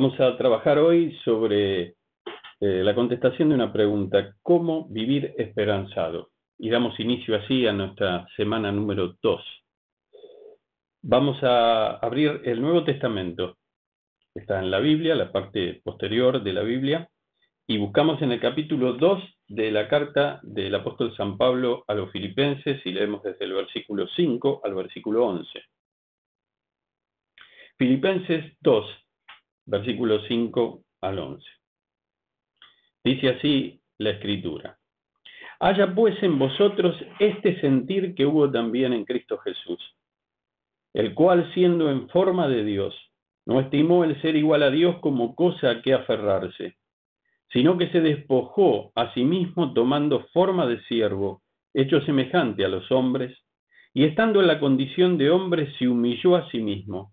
Vamos a trabajar hoy sobre eh, la contestación de una pregunta, ¿cómo vivir esperanzado? Y damos inicio así a nuestra semana número 2. Vamos a abrir el Nuevo Testamento. Está en la Biblia, la parte posterior de la Biblia, y buscamos en el capítulo 2 de la carta del apóstol San Pablo a los filipenses y leemos desde el versículo 5 al versículo 11. Filipenses 2, versículos 5 al 11. Dice así la escritura. Haya pues en vosotros este sentir que hubo también en Cristo Jesús, el cual siendo en forma de Dios, no estimó el ser igual a Dios como cosa a que aferrarse, sino que se despojó a sí mismo tomando forma de siervo, hecho semejante a los hombres, y estando en la condición de hombre se humilló a sí mismo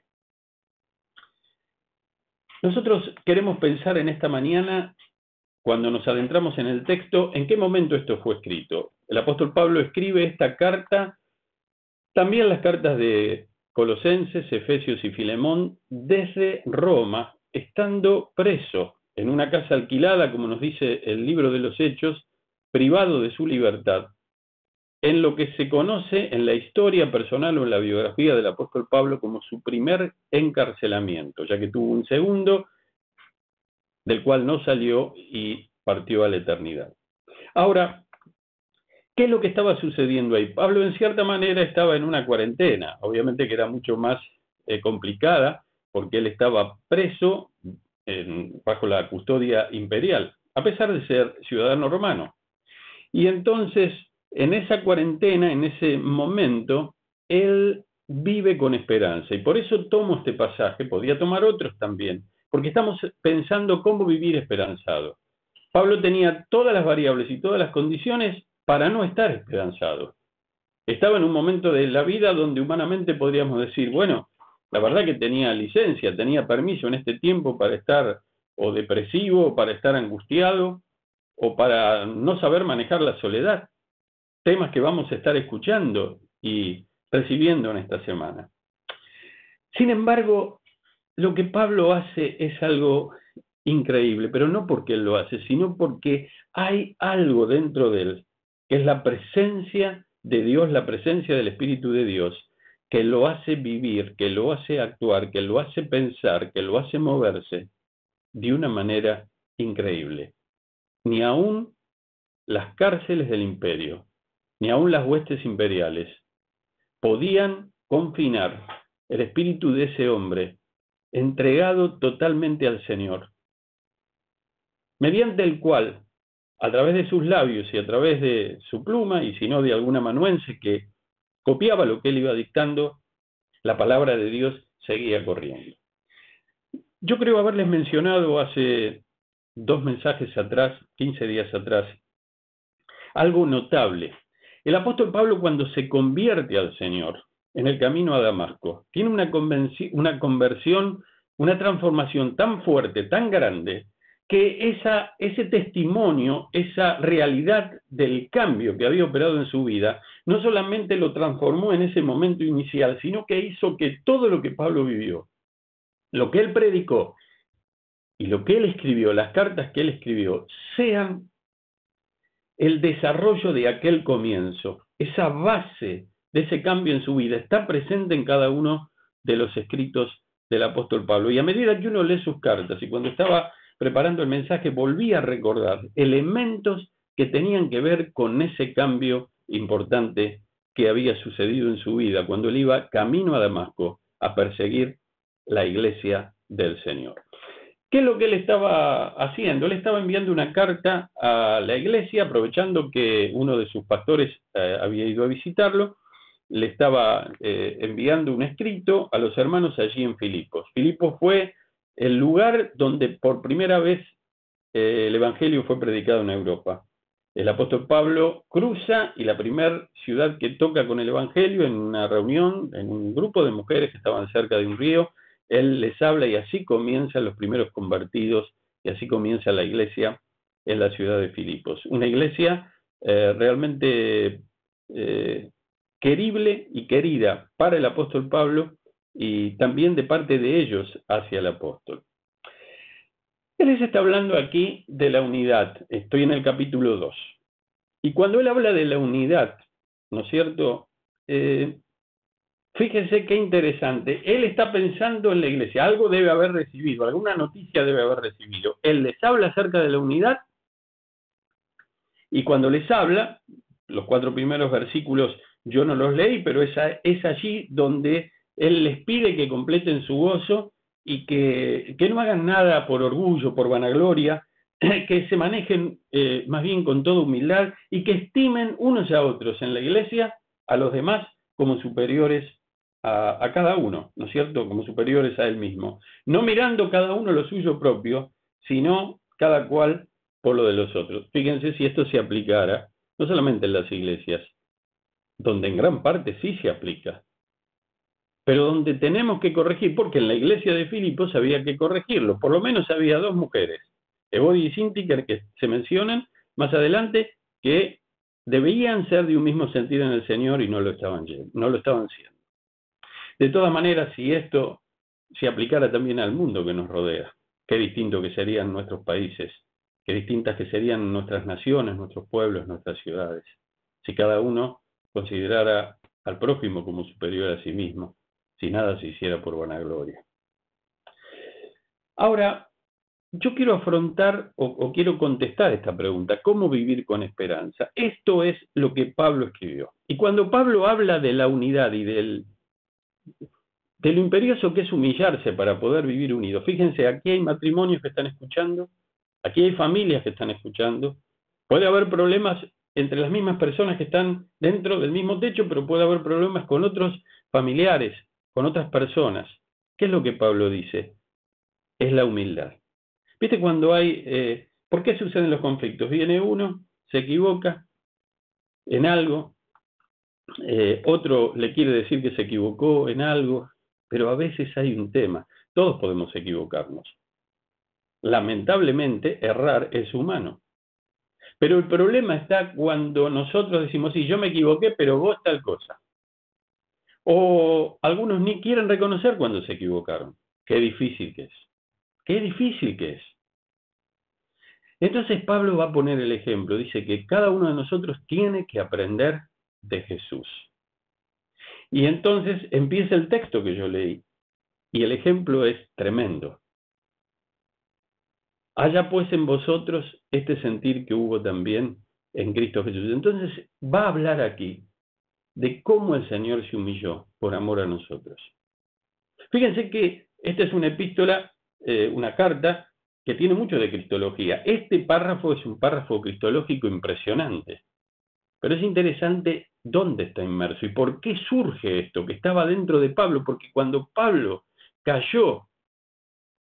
Nosotros queremos pensar en esta mañana, cuando nos adentramos en el texto, en qué momento esto fue escrito. El apóstol Pablo escribe esta carta, también las cartas de Colosenses, Efesios y Filemón, desde Roma, estando preso en una casa alquilada, como nos dice el libro de los Hechos, privado de su libertad, en lo que se conoce en la historia personal o en la biografía del apóstol Pablo como su primer encarcelamiento, ya que tuvo un segundo del cual no salió y partió a la eternidad. Ahora, ¿qué es lo que estaba sucediendo ahí? Pablo en cierta manera estaba en una cuarentena, obviamente que era mucho más eh, complicada porque él estaba preso bajo la custodia imperial, a pesar de ser ciudadano romano. Y entonces en esa cuarentena, en ese momento, él vive con esperanza. Y por eso tomo este pasaje, podía tomar otros también, porque estamos pensando cómo vivir esperanzado. Pablo tenía todas las variables y todas las condiciones para no estar esperanzado. Estaba en un momento de la vida donde humanamente podríamos decir, bueno, la verdad que tenía licencia, tenía permiso en este tiempo para estar o depresivo, para estar angustiado, o para no saber manejar la soledad temas que vamos a estar escuchando y recibiendo en esta semana. Sin embargo, lo que Pablo hace es algo increíble, pero no porque él lo hace, sino porque hay algo dentro de él, que es la presencia de Dios, la presencia del Espíritu de Dios, que lo hace vivir, que lo hace actuar, que lo hace pensar, que lo hace moverse de una manera increíble. Ni aún las cárceles del imperio, ni aun las huestes imperiales podían confinar el espíritu de ese hombre entregado totalmente al Señor, mediante el cual, a través de sus labios y a través de su pluma, y si no de alguna manuense que copiaba lo que él iba dictando, la palabra de Dios seguía corriendo. Yo creo haberles mencionado hace dos mensajes atrás, 15 días atrás, algo notable el apóstol Pablo cuando se convierte al Señor en el camino a Damasco, tiene una, una conversión, una transformación tan fuerte, tan grande, que esa, ese testimonio, esa realidad del cambio que había operado en su vida, no solamente lo transformó en ese momento inicial, sino que hizo que todo lo que Pablo vivió, lo que él predicó y lo que él escribió, las cartas que él escribió, sean el desarrollo de aquel comienzo, esa base de ese cambio en su vida, está presente en cada uno de los escritos del apóstol Pablo. Y a medida que uno lee sus cartas y cuando estaba preparando el mensaje, volvía a recordar elementos que tenían que ver con ese cambio importante que había sucedido en su vida cuando él iba camino a Damasco a perseguir la iglesia del Señor. ¿Qué es lo que él estaba haciendo? Él estaba enviando una carta a la iglesia, aprovechando que uno de sus pastores eh, había ido a visitarlo, le estaba eh, enviando un escrito a los hermanos allí en Filipos. Filipos fue el lugar donde por primera vez eh, el Evangelio fue predicado en Europa. El apóstol Pablo cruza y la primera ciudad que toca con el Evangelio en una reunión, en un grupo de mujeres que estaban cerca de un río, él les habla y así comienzan los primeros convertidos y así comienza la iglesia en la ciudad de Filipos. Una iglesia eh, realmente eh, querible y querida para el apóstol Pablo y también de parte de ellos hacia el apóstol. Él les está hablando aquí de la unidad. Estoy en el capítulo 2. Y cuando él habla de la unidad, ¿no es cierto? Eh, fíjense qué interesante. Él está pensando en la iglesia. Algo debe haber recibido, alguna noticia debe haber recibido. Él les habla acerca de la unidad. Y cuando les habla, los cuatro primeros versículos yo no los leí, pero es, es allí donde él les pide que completen su gozo y que, no hagan nada por orgullo, por vanagloria, que se manejen eh, más bien con toda humildad y que estimen unos a otros en la iglesia a los demás como superiores a, cada uno, ¿no es cierto? Como superiores a él mismo. No mirando cada uno lo suyo propio, sino cada cual por lo de los otros. Fíjense si esto se aplicara, no solamente en las iglesias, donde en gran parte sí se aplica, pero donde tenemos que corregir, porque en la iglesia de Filipos había que corregirlo, por lo menos había dos mujeres, Evodi y Sintiker, que se mencionan más adelante, que debían ser de un mismo sentido en el Señor y no lo estaban, no lo estaban siendo. De todas maneras, si esto se aplicara también al mundo que nos rodea, qué distinto que serían nuestros países, qué distintas que serían nuestras naciones, nuestros pueblos, nuestras ciudades, si cada uno considerara al prójimo como superior a sí mismo si nada se hiciera por vanagloria. Ahora, yo quiero afrontar o, quiero contestar esta pregunta, ¿cómo vivir con esperanza? Esto es lo que Pablo escribió. Y cuando Pablo habla de la unidad y del, de lo imperioso que es humillarse para poder vivir unidos, fíjense, aquí hay matrimonios que están escuchando, aquí hay familias que están escuchando, puede haber problemas entre las mismas personas que están dentro del mismo techo, pero puede haber problemas con otros familiares, con otras personas. ¿Qué es lo que Pablo dice? Es la humildad. ¿Viste cuando hay... Eh, ¿Por qué suceden los conflictos? Viene uno, se equivoca en algo, eh, otro le quiere decir que se equivocó en algo, pero a veces hay un tema. Todos podemos equivocarnos. Lamentablemente, errar es humano. Pero el problema está cuando nosotros decimos, sí, yo me equivoqué, pero vos tal cosa. O algunos ni quieren reconocer cuando se equivocaron. Qué difícil que es. Qué difícil que es. Entonces Pablo va a poner el ejemplo. Dice que cada uno de nosotros tiene que aprender de Jesús. Y entonces empieza el texto que yo leí. Y el ejemplo es tremendo. Haya pues en vosotros este sentir que hubo también en Cristo Jesús. Entonces va a hablar aquí de cómo el Señor se humilló por amor a nosotros. Fíjense que esta es una epístola, eh, una carta que tiene mucho de cristología. Este párrafo es un párrafo cristológico impresionante, pero es interesante dónde está inmerso y por qué surge esto, que estaba dentro de Pablo, porque cuando Pablo cayó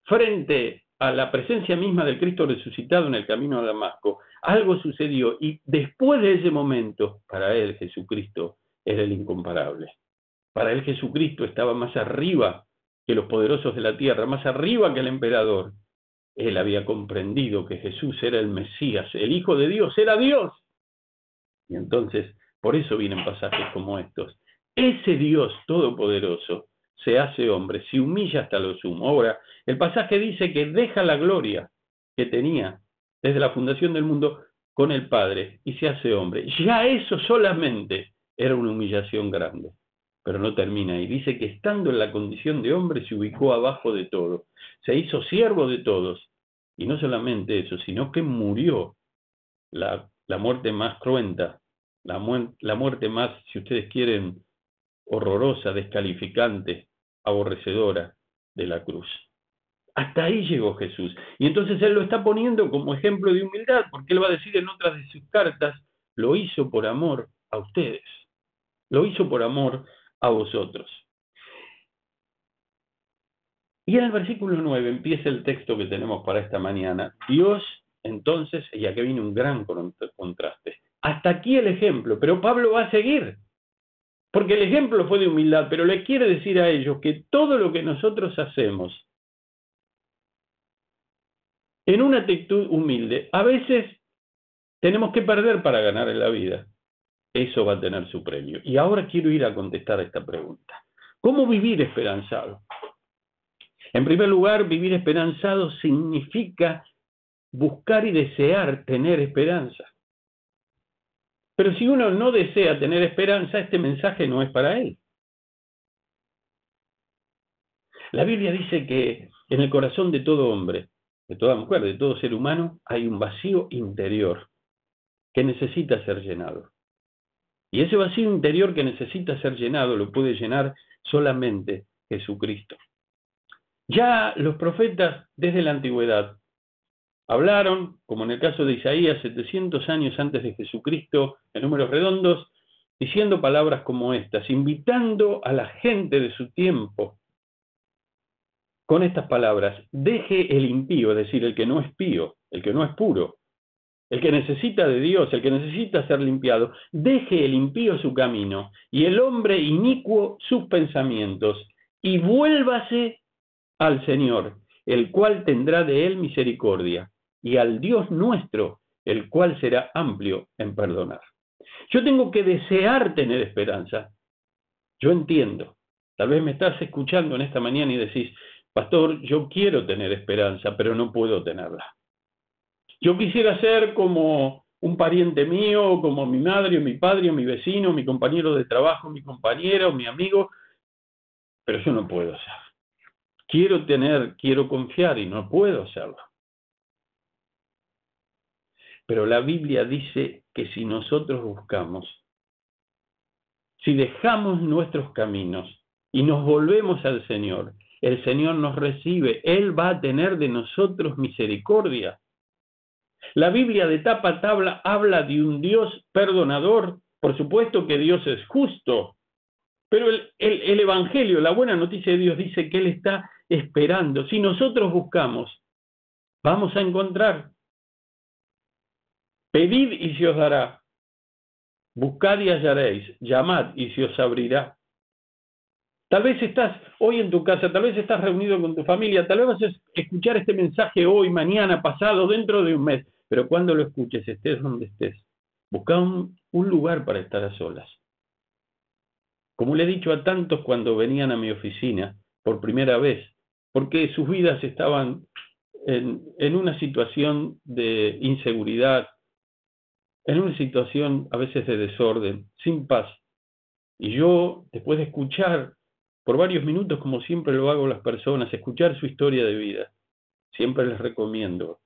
frente a la presencia misma del Cristo resucitado en el camino a Damasco, algo sucedió y después de ese momento, para él Jesucristo era el incomparable. Para él Jesucristo estaba más arriba que los poderosos de la tierra, más arriba que el emperador. Él había comprendido que Jesús era el Mesías, el Hijo de Dios, era Dios. Y entonces, por eso vienen pasajes como estos. Ese Dios todopoderoso se hace hombre, se humilla hasta lo sumo. Ahora, el pasaje dice que deja la gloria que tenía desde la fundación del mundo con el Padre y se hace hombre. Ya eso solamente era una humillación grande, pero no termina ahí. Dice que estando en la condición de hombre se ubicó abajo de todo, se hizo siervo de todos. Y no solamente eso, sino que murió la, muerte más cruenta, la, muerte más, si ustedes quieren, horrorosa, descalificante, aborrecedora de la cruz. Hasta ahí llegó Jesús. Y entonces Él lo está poniendo como ejemplo de humildad, porque Él va a decir en otras de sus cartas, lo hizo por amor a ustedes. Lo hizo por amor a vosotros. Y en el versículo 9 empieza el texto que tenemos para esta mañana. Dios, entonces, y aquí viene un gran contraste. Hasta aquí el ejemplo, pero Pablo va a seguir. Porque el ejemplo fue de humildad, pero le quiere decir a ellos que todo lo que nosotros hacemos en una actitud humilde, a veces tenemos que perder para ganar en la vida. Eso va a tener su premio. Y ahora quiero ir a contestar esta pregunta. ¿Cómo vivir esperanzado? En primer lugar, vivir esperanzado significa buscar y desear tener esperanza. Pero si uno no desea tener esperanza, este mensaje no es para él. La Biblia dice que en el corazón de todo hombre, de toda mujer, de todo ser humano, hay un vacío interior que necesita ser llenado. Y ese vacío interior que necesita ser llenado lo puede llenar solamente Jesucristo. Ya los profetas desde la antigüedad hablaron, como en el caso de Isaías, 700 años antes de Jesucristo, en números redondos, diciendo palabras como estas, invitando a la gente de su tiempo. Con estas palabras, deje el impío, es decir, el que no es pío, el que no es puro, el que necesita de Dios, el que necesita ser limpiado, deje el impío su camino y el hombre inicuo sus pensamientos y vuélvase al Señor, el cual tendrá de él misericordia, y al Dios nuestro, el cual será amplio en perdonar. Yo tengo que desear tener esperanza. Yo entiendo. Tal vez me estás escuchando en esta mañana y decís, pastor, yo quiero tener esperanza, pero no puedo tenerla. Yo quisiera ser como un pariente mío, como mi madre o mi padre o mi vecino, mi compañero de trabajo, mi compañera o mi amigo, pero yo no puedo ser. Quiero tener, quiero confiar y no puedo hacerlo. Pero la Biblia dice que si nosotros buscamos, si dejamos nuestros caminos y nos volvemos al Señor, el Señor nos recibe, Él va a tener de nosotros misericordia. La Biblia de tapa a tabla habla de un Dios perdonador, por supuesto que Dios es justo, pero el, el, Evangelio, la buena noticia de Dios dice que Él está esperando. Si nosotros buscamos, vamos a encontrar. Pedid y se os dará. Buscad y hallaréis. Llamad y se os abrirá. Tal vez estás hoy en tu casa, tal vez estás reunido con tu familia, tal vez vas a escuchar este mensaje hoy, mañana, pasado, dentro de un mes, pero cuando lo escuches, estés donde estés, busca un, un lugar para estar a solas. Como le he dicho a tantos cuando venían a mi oficina por primera vez, porque sus vidas estaban en, una situación de inseguridad, en una situación a veces de desorden, sin paz. Y yo, después de escuchar por varios minutos, como siempre lo hago las personas, escuchar su historia de vida, siempre les recomiendo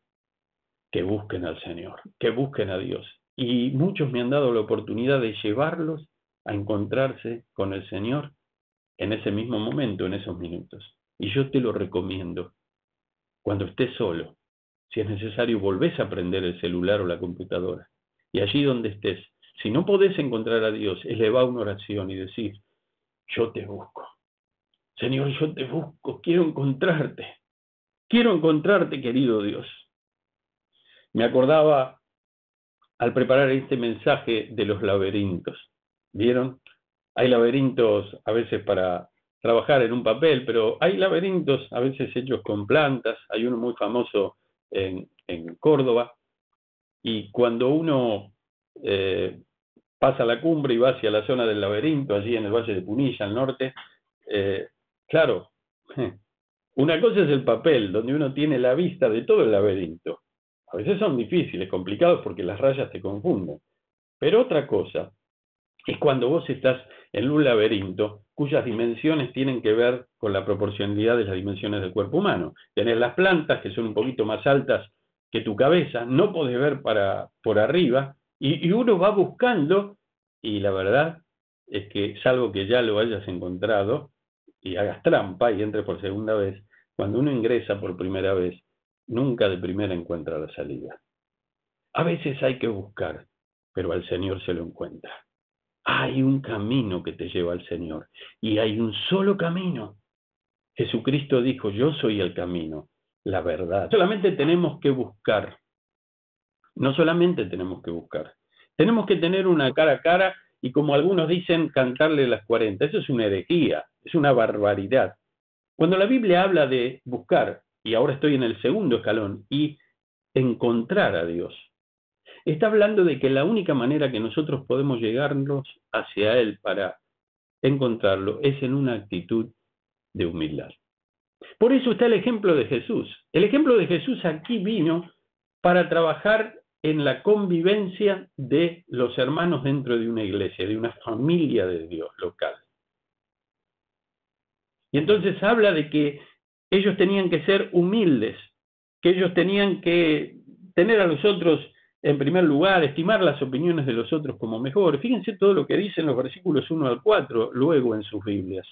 que busquen al Señor, que busquen a Dios. Y muchos me han dado la oportunidad de llevarlos a encontrarse con el Señor en ese mismo momento, en esos minutos. Y yo te lo recomiendo. Cuando estés solo, si es necesario, volvés a prender el celular o la computadora. Y allí donde estés, si no podés encontrar a Dios, eleva una oración y decir, yo te busco. Señor, yo te busco, quiero encontrarte. Quiero encontrarte, querido Dios. Me acordaba al preparar este mensaje de los laberintos. ¿Vieron? Hay laberintos a veces para trabajar en un papel, pero hay laberintos a veces hechos con plantas, hay uno muy famoso en, Córdoba, y cuando uno eh, pasa la cumbre y va hacia la zona del laberinto, allí en el Valle de Punilla, al norte, eh, claro, una cosa es el papel, donde uno tiene la vista de todo el laberinto. A veces son difíciles, complicados porque las rayas te confunden. Pero otra cosa es cuando vos estás en un laberinto cuyas dimensiones tienen que ver con la proporcionalidad de las dimensiones del cuerpo humano. Tenés las plantas que son un poquito más altas que tu cabeza, no podés ver para, por arriba, y, y uno va buscando, y la verdad es que, salvo que ya lo hayas encontrado y hagas trampa y entres por segunda vez, cuando uno ingresa por primera vez, nunca de primera encuentra la salida. A veces hay que buscar, pero al Señor se lo encuentra. Hay un camino que te lleva al Señor y hay un solo camino. Jesucristo dijo, yo soy el camino, la verdad. Solamente tenemos que buscar. No solamente tenemos que buscar. Tenemos que tener una cara a cara y como algunos dicen, cantarle las 40. Eso es una herejía, es una barbaridad. Cuando la Biblia habla de buscar, y ahora estoy en el segundo escalón, y encontrar a Dios, está hablando de que la única manera que nosotros podemos llegarnos hacia Él para encontrarlo es en una actitud de humildad. Por eso está el ejemplo de Jesús. El ejemplo de Jesús aquí vino para trabajar en la convivencia de los hermanos dentro de una iglesia, de una familia de Dios local. Y entonces habla de que ellos tenían que ser humildes, que ellos tenían que tener a los otros en primer lugar, estimar las opiniones de los otros como mejores. Fíjense todo lo que dicen los versículos 1 al 4 luego en sus Biblias.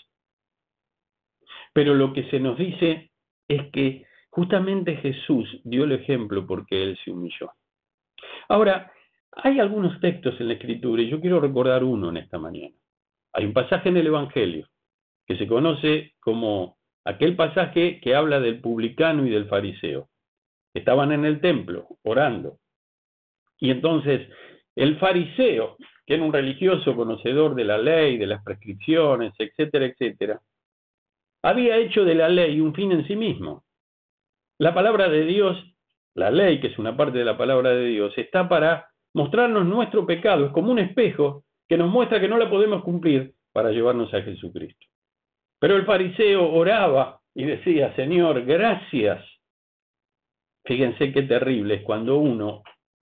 Pero lo que se nos dice es que justamente Jesús dio el ejemplo porque Él se humilló. Ahora, hay algunos textos en la Escritura y yo quiero recordar uno en esta mañana. Hay un pasaje en el Evangelio que se conoce como aquel pasaje que habla del publicano y del fariseo. Estaban en el templo orando. Y entonces el fariseo, que era un religioso conocedor de la ley, de las prescripciones, etcétera, etcétera, había hecho de la ley un fin en sí mismo. La palabra de Dios, la ley, que es una parte de la palabra de Dios, está para mostrarnos nuestro pecado. Es como un espejo que nos muestra que no la podemos cumplir para llevarnos a Jesucristo. Pero el fariseo oraba y decía, Señor, gracias. Fíjense qué terrible es cuando uno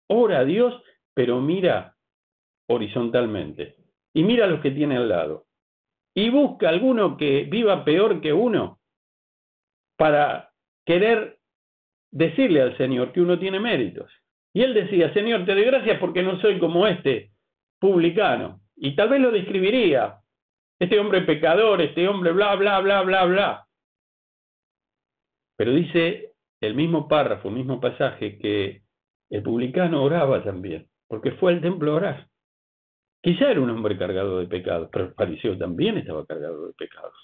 ora a Dios, pero mira horizontalmente y mira a los que tiene al lado y busca alguno que viva peor que uno para querer decirle al Señor que uno tiene méritos. Y él decía, Señor, te doy gracias porque no soy como este publicano. Y tal vez lo describiría, este hombre pecador, este hombre bla, bla, bla, bla, bla. Pero dice el mismo párrafo, el mismo pasaje, que el publicano oraba también, porque fue al templo a orar. Quizá era un hombre cargado de pecados, pero el fariseo también estaba cargado de pecados.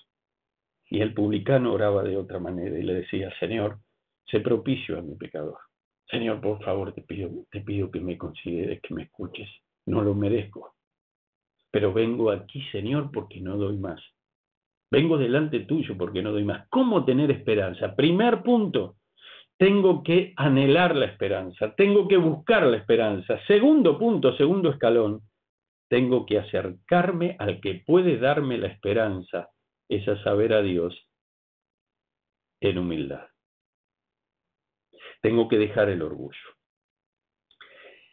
Y el publicano oraba de otra manera y le decía, Señor, sé propicio a mi pecador. Señor, por favor, te pido, te pido que me consideres, que me escuches. No lo merezco. Pero vengo aquí, Señor, porque no doy más. Vengo delante tuyo porque no doy más. ¿Cómo tener esperanza? Primer punto, tengo que anhelar la esperanza, tengo que buscar la esperanza. Segundo punto, segundo escalón, tengo que acercarme al que puede darme la esperanza, es a saber a Dios en humildad. Tengo que dejar el orgullo.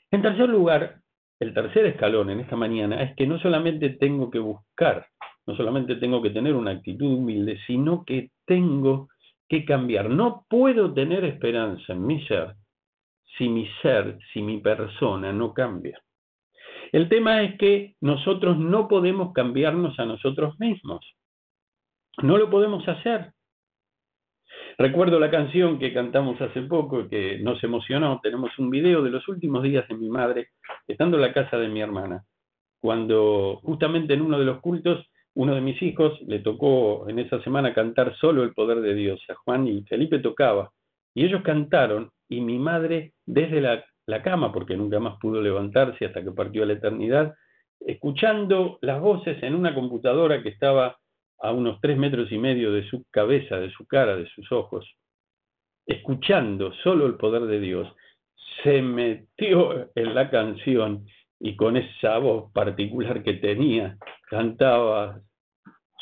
En tercer lugar, el tercer escalón en esta mañana es que no solamente tengo que buscar, no solamente tengo que tener una actitud humilde, sino que tengo que cambiar. No puedo tener esperanza en mi ser si mi ser, si mi persona no cambia. El tema es que nosotros no podemos cambiarnos a nosotros mismos. No lo podemos hacer. Recuerdo la canción que cantamos hace poco, que nos emocionó. Tenemos un video de los últimos días de mi madre, estando en la casa de mi hermana, cuando justamente en uno de los cultos, uno de mis hijos le tocó en esa semana cantar solo el poder de Dios. A Juan y Felipe tocaba. Y ellos cantaron y mi madre desde la la cama porque nunca más pudo levantarse hasta que partió a la eternidad, escuchando las voces en una computadora que estaba a unos tres metros y medio de su cabeza, de su cara, de sus ojos, escuchando solo el poder de Dios, se metió en la canción y con esa voz particular que tenía, cantaba,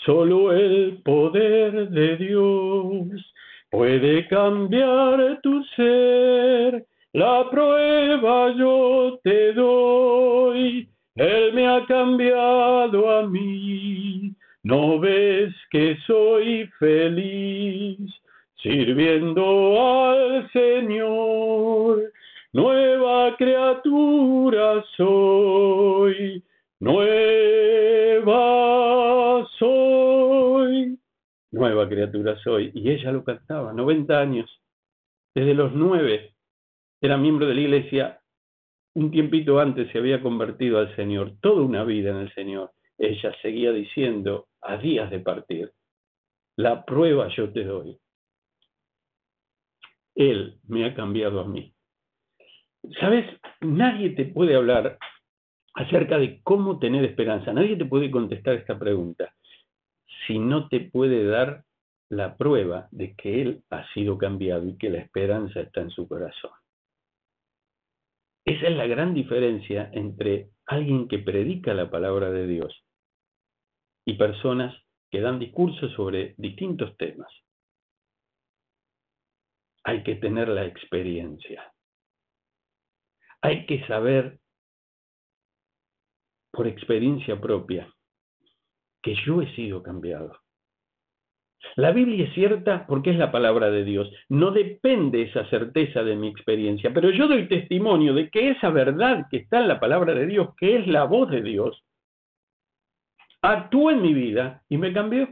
solo el poder de Dios puede cambiar tu ser la prueba yo te doy, Él me ha cambiado a mí. ¿No ves que soy feliz sirviendo al Señor? Nueva criatura soy, nueva soy, nueva criatura soy. Y ella lo cantaba, 90 años, desde los nueve era miembro de la iglesia, un tiempito antes se había convertido al Señor, toda una vida en el Señor. Ella seguía diciendo, a días de partir, La prueba yo te doy. Él me ha cambiado a mí. ¿Sabes? Nadie te puede hablar acerca de cómo tener esperanza. Nadie te puede contestar esta pregunta si no te puede dar la prueba de que Él ha sido cambiado y que la esperanza está en su corazón. Esa es la gran diferencia entre alguien que predica la palabra de Dios y personas que dan discursos sobre distintos temas. Hay que tener la experiencia. Hay que saber por experiencia propia que yo he sido cambiado. La Biblia es cierta porque es la palabra de Dios. No depende esa certeza de mi experiencia, pero yo doy testimonio de que esa verdad que está en la palabra de Dios, que es la voz de Dios, actuó en mi vida y me cambió.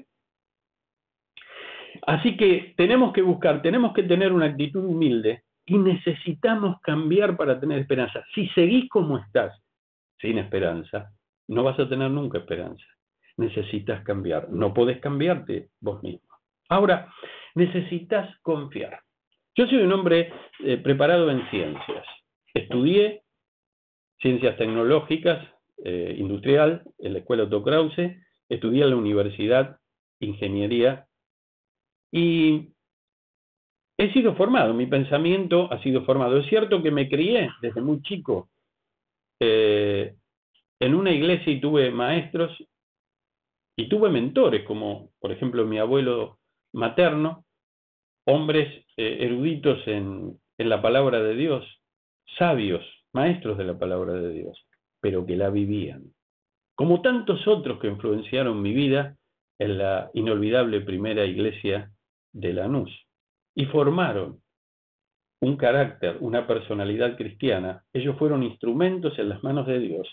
Así que tenemos que buscar, tenemos que tener una actitud humilde y necesitamos cambiar para tener esperanza. Si seguís como estás, sin esperanza, no vas a tener nunca esperanza. Necesitas cambiar. No podés cambiarte vos mismo. Ahora, necesitas confiar. Yo soy un hombre eh, preparado en ciencias. Estudié ciencias tecnológicas, eh, industrial, en la escuela Otto Krause, estudié en la universidad ingeniería y he sido formado, mi pensamiento ha sido formado. Es cierto que me crié desde muy chico eh, en una iglesia y tuve maestros y tuve mentores, como por ejemplo mi abuelo materno, hombres eh, eruditos en, en la palabra de Dios, sabios, maestros de la palabra de Dios, pero que la vivían. Como tantos otros que influenciaron mi vida en la inolvidable primera iglesia de Lanús y formaron un carácter, una personalidad cristiana, ellos fueron instrumentos en las manos de Dios,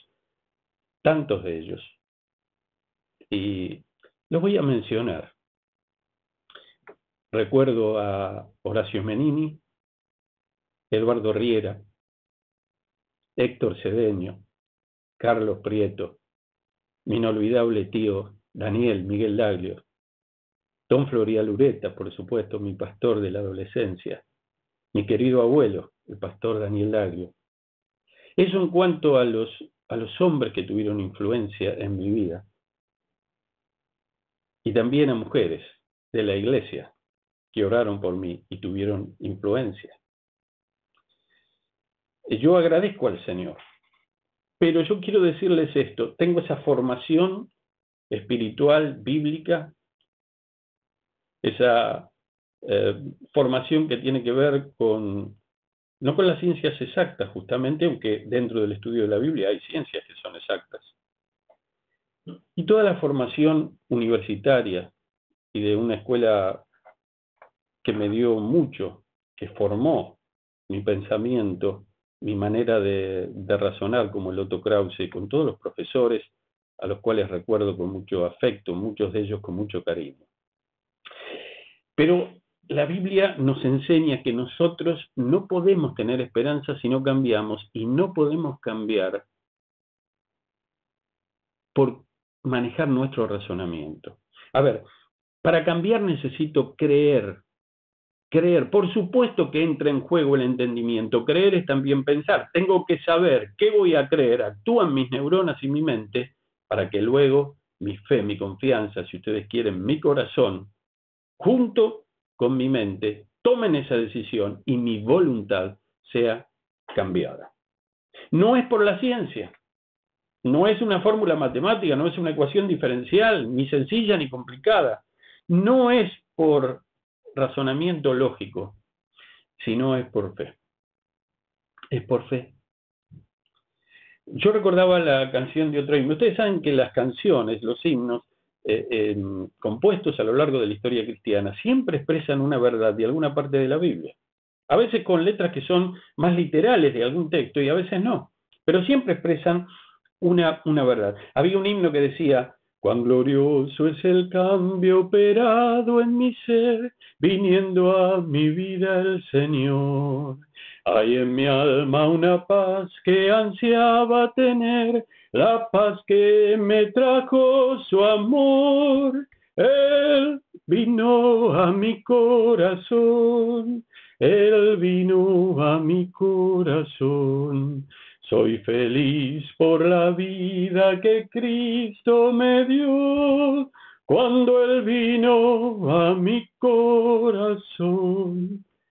tantos de ellos. Y los voy a mencionar. Recuerdo a Horacio Menini, Eduardo Riera, Héctor Cedeño, Carlos Prieto, mi inolvidable tío Daniel Miguel Daglio, Don Florial Ureta, por supuesto, mi pastor de la adolescencia, mi querido abuelo, el pastor Daniel Daglio. Eso en cuanto a los, a los hombres que tuvieron influencia en mi vida. Y también a mujeres de la iglesia que oraron por mí y tuvieron influencia. Yo agradezco al Señor, pero yo quiero decirles esto, tengo esa formación espiritual, bíblica, esa eh, formación que tiene que ver con, no con las ciencias exactas justamente, aunque dentro del estudio de la Biblia hay ciencias que son exactas. Y toda la formación universitaria y de una escuela que me dio mucho, que formó mi pensamiento, mi manera de, razonar como el Otto Krause, con todos los profesores a los cuales recuerdo con mucho afecto, muchos de ellos con mucho cariño. Pero la Biblia nos enseña que nosotros no podemos tener esperanza si no cambiamos y no podemos cambiar por manejar nuestro razonamiento. A ver, para cambiar necesito creer. Creer, por supuesto que entra en juego el entendimiento. Creer es también pensar. Tengo que saber qué voy a creer. Actúan mis neuronas y mi mente para que luego mi fe, mi confianza, si ustedes quieren, mi corazón, junto con mi mente, tomen esa decisión y mi voluntad sea cambiada. No es por la ciencia, no es una fórmula matemática, no es una ecuación diferencial, ni sencilla ni complicada, no es por razonamiento lógico, sino es por fe. Es por fe. Yo recordaba la canción de otro himno. Ustedes saben que las canciones, los himnos, eh, compuestos a lo largo de la historia cristiana, siempre expresan una verdad de alguna parte de la Biblia. A veces con letras que son más literales de algún texto y a veces no, pero siempre expresan una, una verdad. Había un himno que decía, Cuán glorioso es el cambio operado en mi ser, viniendo a mi vida el Señor. Hay en mi alma una paz que ansiaba tener, la paz que me trajo su amor. Él vino a mi corazón, Él vino a mi corazón. Soy feliz por la vida que Cristo me dio, cuando Él vino a mi corazón.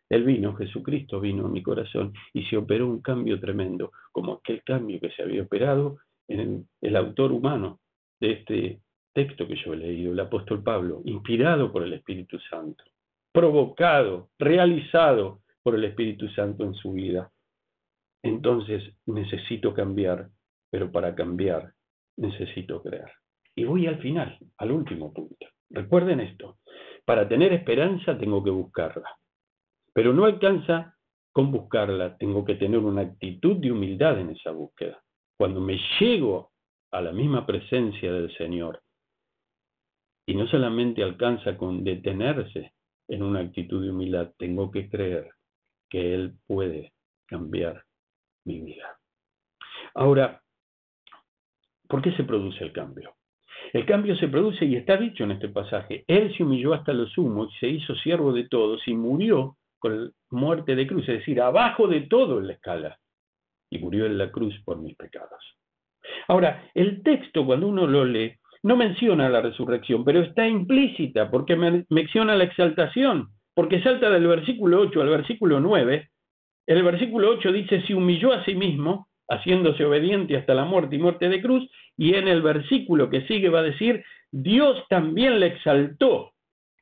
Él vino, Jesucristo vino a mi corazón y se operó un cambio tremendo, como aquel cambio que se había operado en el autor humano de este texto que yo he leído, el apóstol Pablo, inspirado por el Espíritu Santo, provocado, realizado por el Espíritu Santo en su vida. Entonces necesito cambiar, pero para cambiar necesito creer. Y voy al final, al último punto. Recuerden esto, para tener esperanza tengo que buscarla, pero no alcanza con buscarla, tengo que tener una actitud de humildad en esa búsqueda. Cuando me llego a la misma presencia del Señor, y no solamente alcanza con detenerse en una actitud de humildad, tengo que creer que Él puede cambiar mi vida. Ahora, ¿por qué se produce el cambio? El cambio se produce y está dicho en este pasaje. Él se humilló hasta lo sumo y se hizo siervo de todos y murió con muerte de cruz, es decir, abajo de todo en la escala. Y murió en la cruz por mis pecados. Ahora, el texto cuando uno lo lee no menciona la resurrección, pero está implícita porque menciona la exaltación, porque salta del versículo 8 al versículo 9. El versículo 8 dice, se humilló a sí mismo, haciéndose obediente hasta la muerte y muerte de cruz, y en el versículo que sigue va a decir, Dios también le exaltó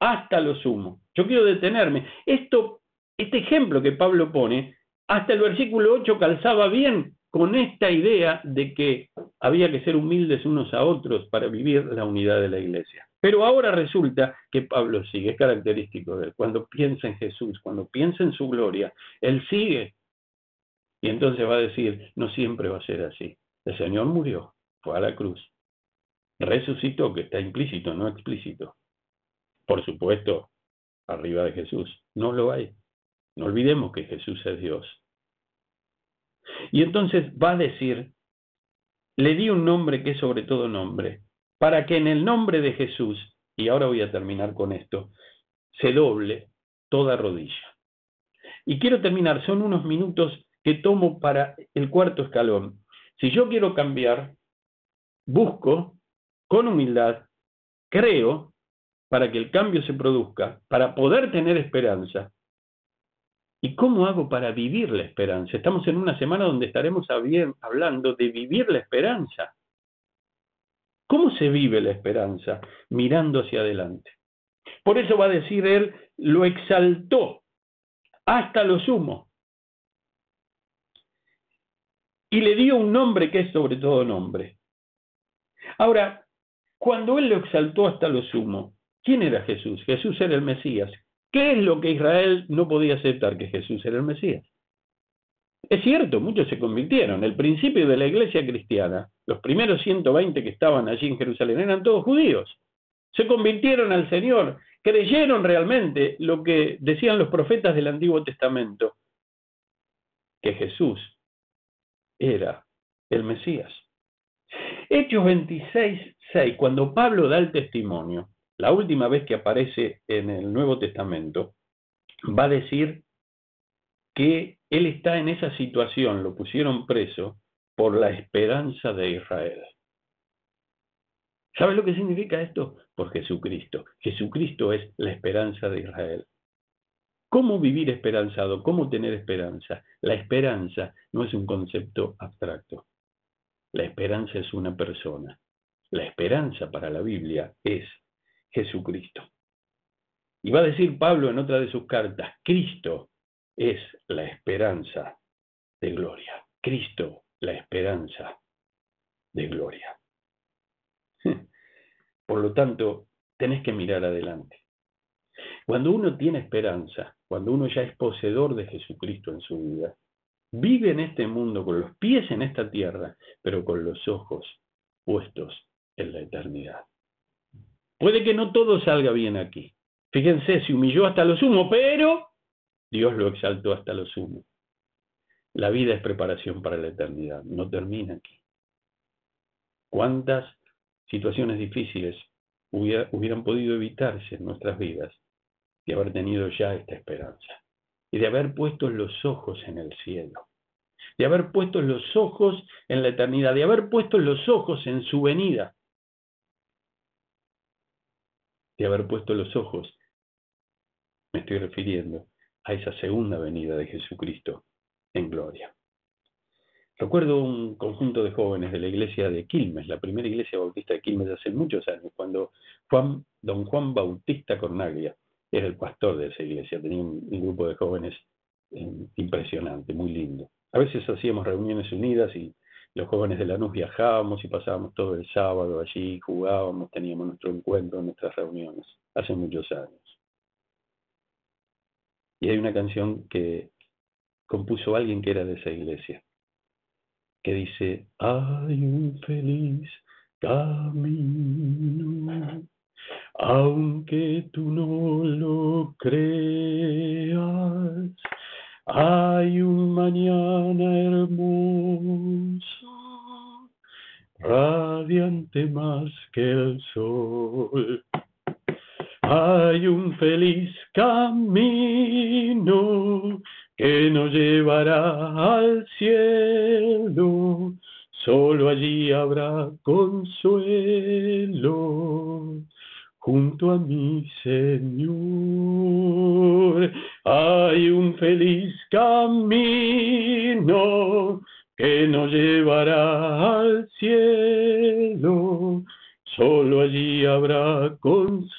hasta lo sumo. Yo quiero detenerme. Esto, este ejemplo que Pablo pone, hasta el versículo 8 calzaba bien con esta idea de que había que ser humildes unos a otros para vivir la unidad de la iglesia. Pero ahora resulta que Pablo sigue, es característico de él. Cuando piensa en Jesús, cuando piensa en su gloria, él sigue. Y entonces va a decir, no siempre va a ser así. El Señor murió, fue a la cruz, resucitó, que está implícito, no explícito. Por supuesto, arriba de Jesús, no lo hay. No olvidemos que Jesús es Dios. Y entonces va a decir, le di un nombre que es sobre todo nombre, para que en el nombre de Jesús, y ahora voy a terminar con esto, se doble toda rodilla. Y quiero terminar, son unos minutos que tomo para el cuarto escalón. Si yo quiero cambiar, busco con humildad, creo, para que el cambio se produzca, para poder tener esperanza, ¿Y cómo hago para vivir la esperanza? Estamos en una semana donde estaremos hablando de vivir la esperanza. ¿Cómo se vive la esperanza? Mirando hacia adelante. Por eso va a decir él, lo exaltó hasta lo sumo. Y le dio un nombre que es sobre todo nombre. Ahora, cuando él lo exaltó hasta lo sumo, ¿quién era Jesús? Jesús era el Mesías. ¿Qué es lo que Israel no podía aceptar? Que Jesús era el Mesías. Es cierto, muchos se convirtieron. El principio de la iglesia cristiana, los primeros 120 que estaban allí en Jerusalén eran todos judíos. Se convirtieron al Señor, creyeron realmente lo que decían los profetas del Antiguo Testamento, que Jesús era el Mesías. Hechos 26, 6, cuando Pablo da el testimonio, la última vez que aparece en el Nuevo Testamento, va a decir que él está en esa situación, lo pusieron preso por la esperanza de Israel. ¿Sabes lo que significa esto? Por Jesucristo. Jesucristo es la esperanza de Israel. ¿Cómo vivir esperanzado? ¿Cómo tener esperanza? La esperanza no es un concepto abstracto. La esperanza es una persona. La esperanza para la Biblia es Jesucristo. Y va a decir Pablo en otra de sus cartas, Cristo es la esperanza de gloria. Cristo, la esperanza de gloria. Por lo tanto, tenés que mirar adelante. Cuando uno tiene esperanza, cuando uno ya es poseedor de Jesucristo en su vida, vive en este mundo con los pies en esta tierra, pero con los ojos puestos en la eternidad. Puede que no todo salga bien aquí. Fíjense, se humilló hasta lo sumo, pero Dios lo exaltó hasta lo sumo. La vida es preparación para la eternidad, no termina aquí. ¿Cuántas situaciones difíciles hubieran podido evitarse en nuestras vidas de haber tenido ya esta esperanza y de haber puesto los ojos en el cielo, de haber puesto los ojos en la eternidad, de haber puesto los ojos en su venida, de haber puesto los ojos, me estoy refiriendo a esa segunda venida de Jesucristo en gloria. Recuerdo un conjunto de jóvenes de la iglesia de Quilmes, la primera iglesia bautista de Quilmes hace muchos años, cuando Juan, don Juan Bautista Cornaglia era el pastor de esa iglesia, tenía un, grupo de jóvenes eh, impresionante, muy lindo. A veces hacíamos reuniones unidas y los jóvenes de la Lanús viajábamos y pasábamos todo el sábado allí, jugábamos, teníamos nuestro encuentro, nuestras reuniones, hace muchos años. Y hay una canción que compuso alguien que era de esa iglesia, que dice, hay un feliz camino, aunque tú no lo creas, hay un mañana hermoso, radiante más que el sol. Hay un feliz camino que nos llevará al cielo, solo allí habrá consuelo junto a mi Señor. Hay un feliz camino que nos llevará al cielo, solo allí habrá consuelo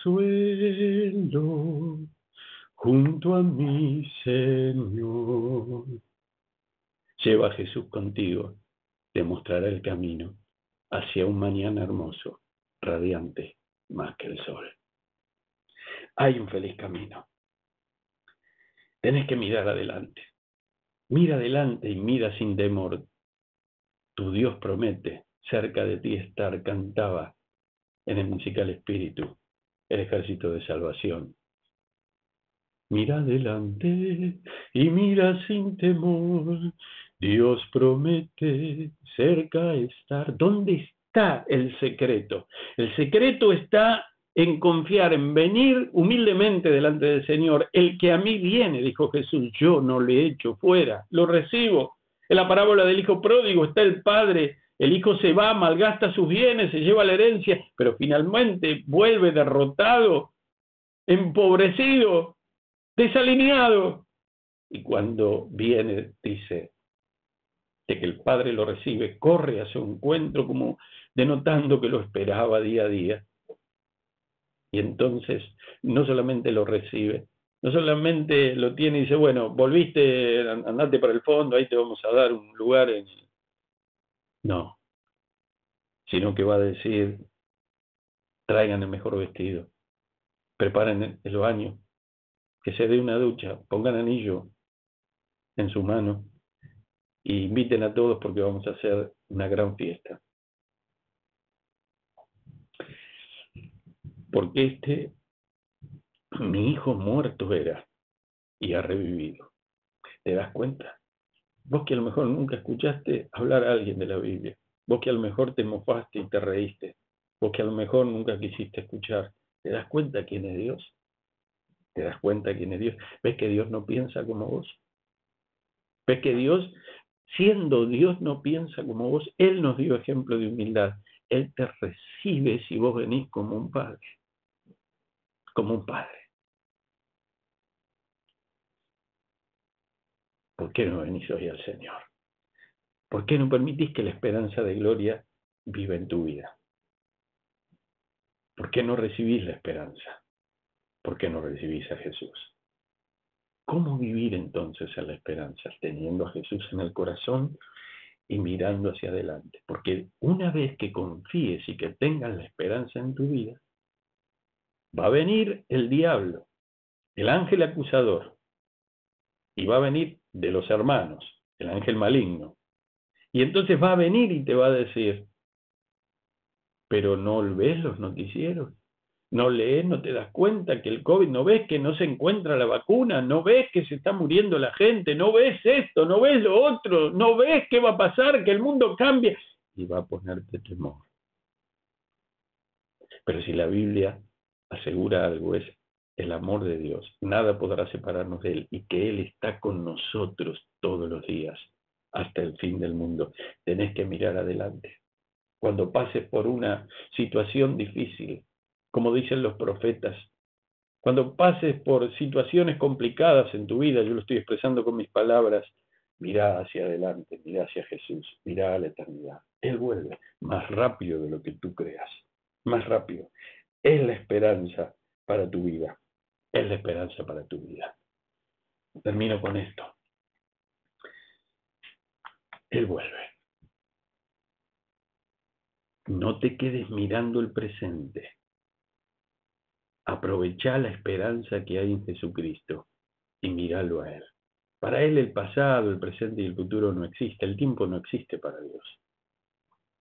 junto a mi Señor. Lleva a Jesús contigo, te mostrará el camino hacia un mañana hermoso, radiante más que el sol. Hay un feliz camino. Tenés que mirar adelante. Mira adelante y mira sin temor. Tu Dios promete cerca de ti estar, cantaba en el musical espíritu, el ejército de salvación. Mira adelante y mira sin temor. Dios promete cerca estar. ¿Dónde está el secreto? El secreto está en confiar, en venir humildemente delante del Señor. El que a mí viene, dijo Jesús, yo no le echo fuera, lo recibo. En la parábola del hijo pródigo está el padre, el hijo se va, malgasta sus bienes, se lleva la herencia, pero finalmente vuelve derrotado, empobrecido, desalineado. Y cuando viene, dice, de que el padre lo recibe, corre a su encuentro como denotando que lo esperaba día a día. Y entonces no solamente lo recibe, no solamente lo tiene y dice, bueno, volviste, andate para el fondo, ahí te vamos a dar un lugar en... No, sino que va a decir, traigan el mejor vestido, preparen el baño, que se dé una ducha, pongan anillo en su mano e inviten a todos porque vamos a hacer una gran fiesta. porque este, mi hijo muerto era y ha revivido. ¿Te das cuenta? Vos que a lo mejor nunca escuchaste hablar a alguien de la Biblia, vos que a lo mejor te mofaste y te reíste, vos que a lo mejor nunca quisiste escuchar, ¿te das cuenta quién es Dios? ¿Te das cuenta quién es Dios? ¿Ves que Dios no piensa como vos? ¿Ves que Dios, siendo Dios, no piensa como vos? Él nos dio ejemplo de humildad. Él te recibe si vos venís como un padre como un padre. ¿Por qué no venís hoy al Señor? ¿Por qué no permitís que la esperanza de gloria viva en tu vida? ¿Por qué no recibís la esperanza? ¿Por qué no recibís a Jesús? ¿Cómo vivir entonces a la esperanza? Teniendo a Jesús en el corazón y mirando hacia adelante. Porque una vez que confíes y que tengas la esperanza en tu vida, va a venir el diablo, el ángel acusador, y va a venir de los hermanos, el ángel maligno. Y entonces va a venir y te va a decir, pero no ves los noticieros, no lees, no te das cuenta que el COVID, no ves que no se encuentra la vacuna, no ves que se está muriendo la gente, no ves esto, no ves lo otro, no ves qué va a pasar, que el mundo cambie, y va a ponerte temor. Pero si la Biblia asegura algo es el amor de Dios, nada podrá separarnos de Él y que Él está con nosotros todos los días hasta el fin del mundo. Tenés que mirar adelante. Cuando pases por una situación difícil, como dicen los profetas, cuando pases por situaciones complicadas en tu vida, yo lo estoy expresando con mis palabras, mira hacia adelante, mira hacia Jesús, mira a la eternidad. Él vuelve más rápido de lo que tú creas, más rápido. Es la esperanza para tu vida, es la esperanza para tu vida. Termino con esto. Él vuelve. No te quedes mirando el presente. Aprovecha la esperanza que hay en Jesucristo y míralo a Él. Para Él el pasado, el presente y el futuro no existe. El tiempo no existe para Dios.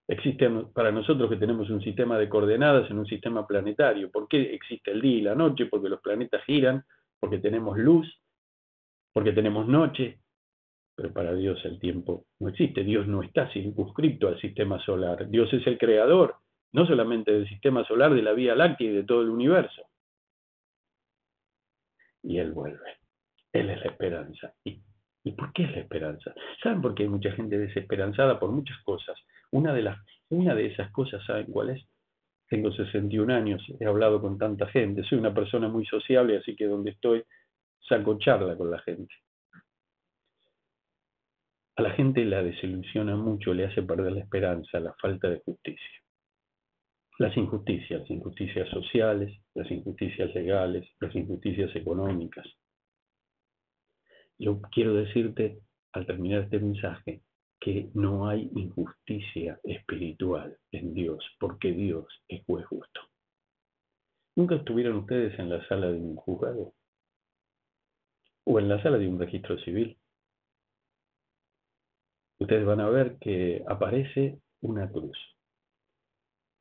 Existe para nosotros que tenemos un sistema de coordenadas en un sistema planetario. ¿Por qué existe el día y la noche? Porque los planetas giran, porque tenemos luz, porque tenemos noche, pero para Dios el tiempo no existe. Dios no está circunscripto al sistema solar. Dios es el creador, no solamente del sistema solar, de la Vía Láctea y de todo el universo. Y Él vuelve. Él es la esperanza. ¿Y, ¿Y por qué es la esperanza? ¿Saben por qué hay mucha gente desesperanzada por muchas cosas? Una de, las, una de esas cosas, ¿saben cuál es? Tengo 61 años, he hablado con tanta gente, soy una persona muy sociable, así que donde estoy saco charla con la gente. A la gente la desilusiona mucho, le hace perder la esperanza, la falta de justicia. Las injusticias, injusticias sociales, las injusticias legales, las injusticias económicas. Yo quiero decirte, al terminar este mensaje, que no hay injusticia espiritual en Dios, porque Dios es juez justo. ¿Nunca estuvieron ustedes en la sala de un juzgado? ¿O en la sala de un registro civil? ustedes van a ver que aparece una cruz.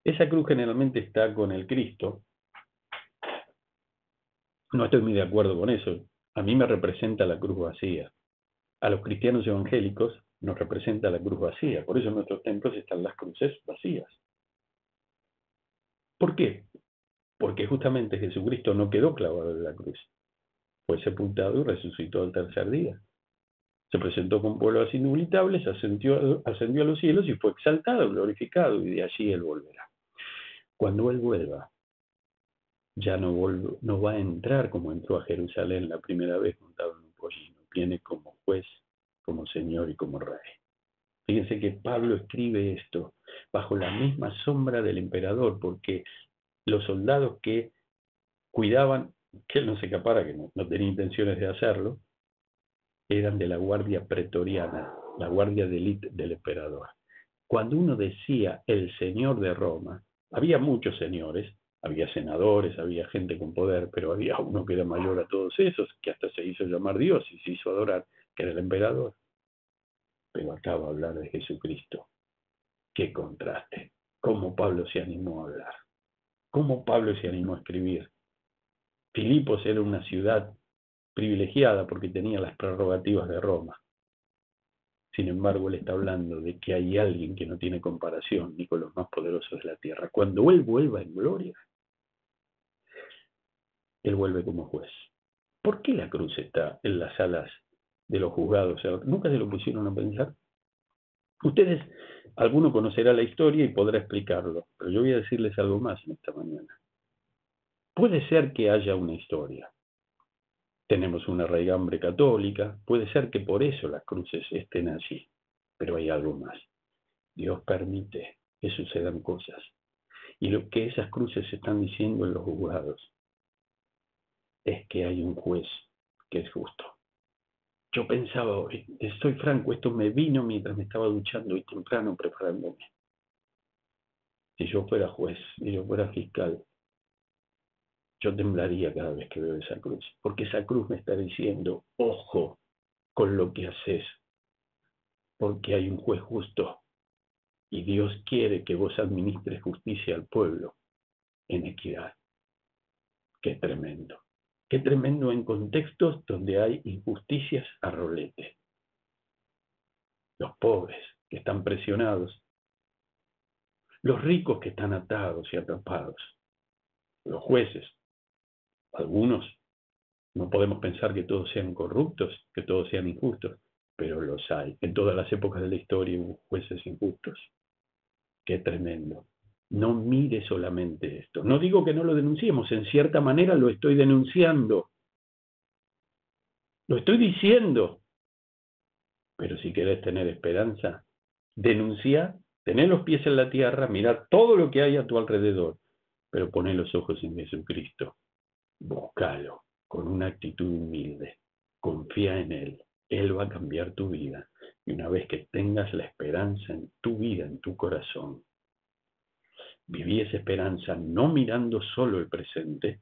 Esa cruz generalmente está con el Cristo. No estoy muy de acuerdo con eso. A mí me representa la cruz vacía. A los cristianos evangélicos nos representa la cruz vacía. Por eso en nuestros templos están las cruces vacías. ¿Por qué? Porque justamente Jesucristo no quedó clavado en la cruz. Fue sepultado y resucitó al tercer día. Se presentó con pueblos ascendió, ascendió a los cielos y fue exaltado, glorificado, y de allí Él volverá. Cuando Él vuelva, ya no, no va a entrar como entró a Jerusalén la primera vez montado en un pollino, viene como juez, como Señor y como Rey. Fíjense que Pablo escribe esto bajo la misma sombra del emperador, porque los soldados que cuidaban que él no se escapara, que no tenía intenciones de hacerlo, eran de la guardia pretoriana, la guardia de élite del emperador. Cuando uno decía el señor de Roma, había muchos señores, había senadores, había gente con poder, pero había uno que era mayor a todos esos, que hasta se hizo llamar Dios y se hizo adorar, que era el emperador. Pero acaba de hablar de Jesucristo. Qué contraste. Cómo Pablo se animó a hablar. Cómo Pablo se animó a escribir. Filipos era una ciudad privilegiada porque tenía las prerrogativas de Roma. Sin embargo, él está hablando de que hay alguien que no tiene comparación ni con los más poderosos de la tierra. Cuando él vuelva en gloria, él vuelve como juez. ¿Por qué la cruz está en las salas de los juzgados? ¿Nunca se lo pusieron a pensar? Ustedes, alguno conocerá la historia y podrá explicarlo, pero yo voy a decirles algo más en esta mañana. Puede ser que haya una historia, tenemos una raigambre católica, puede ser que por eso las cruces estén allí, pero hay algo más. Dios permite que sucedan cosas. Y lo que esas cruces están diciendo en los juzgados es que hay un juez que es justo. Yo pensaba, estoy franco, esto me vino mientras me estaba duchando y temprano preparándome. Si yo fuera juez, si yo fuera fiscal, yo temblaría cada vez que veo esa cruz, porque esa cruz me está diciendo, ojo con lo que haces, porque hay un juez justo y Dios quiere que vos administres justicia al pueblo en equidad. Qué tremendo. Qué tremendo en contextos donde hay injusticias a rolete. Los pobres que están presionados, los ricos que están atados y atrapados, los jueces. Algunos no podemos pensar que todos sean corruptos, que todos sean injustos, pero los hay. En todas las épocas de la historia hubo jueces injustos. Qué tremendo. No mire solamente esto. No digo que no lo denunciemos, en cierta manera lo estoy denunciando. Lo estoy diciendo. Pero si querés tener esperanza, denuncia, tener los pies en la tierra, mira todo lo que hay a tu alrededor, pero poné los ojos en Jesucristo. Búscalo con una actitud humilde. Confía en Él. Él va a cambiar tu vida. Y una vez que tengas la esperanza en tu vida, en tu corazón, viví esa esperanza no mirando solo el presente.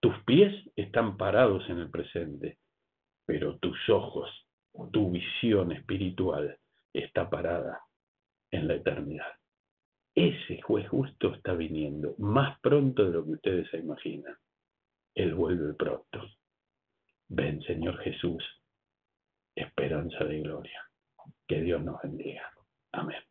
Tus pies están parados en el presente, pero tus ojos, tu visión espiritual está parada en la eternidad. Ese juez justo está viniendo más pronto de lo que ustedes se imaginan. Él vuelve pronto. Ven, Señor Jesús, esperanza de gloria. Que Dios nos bendiga. Amén.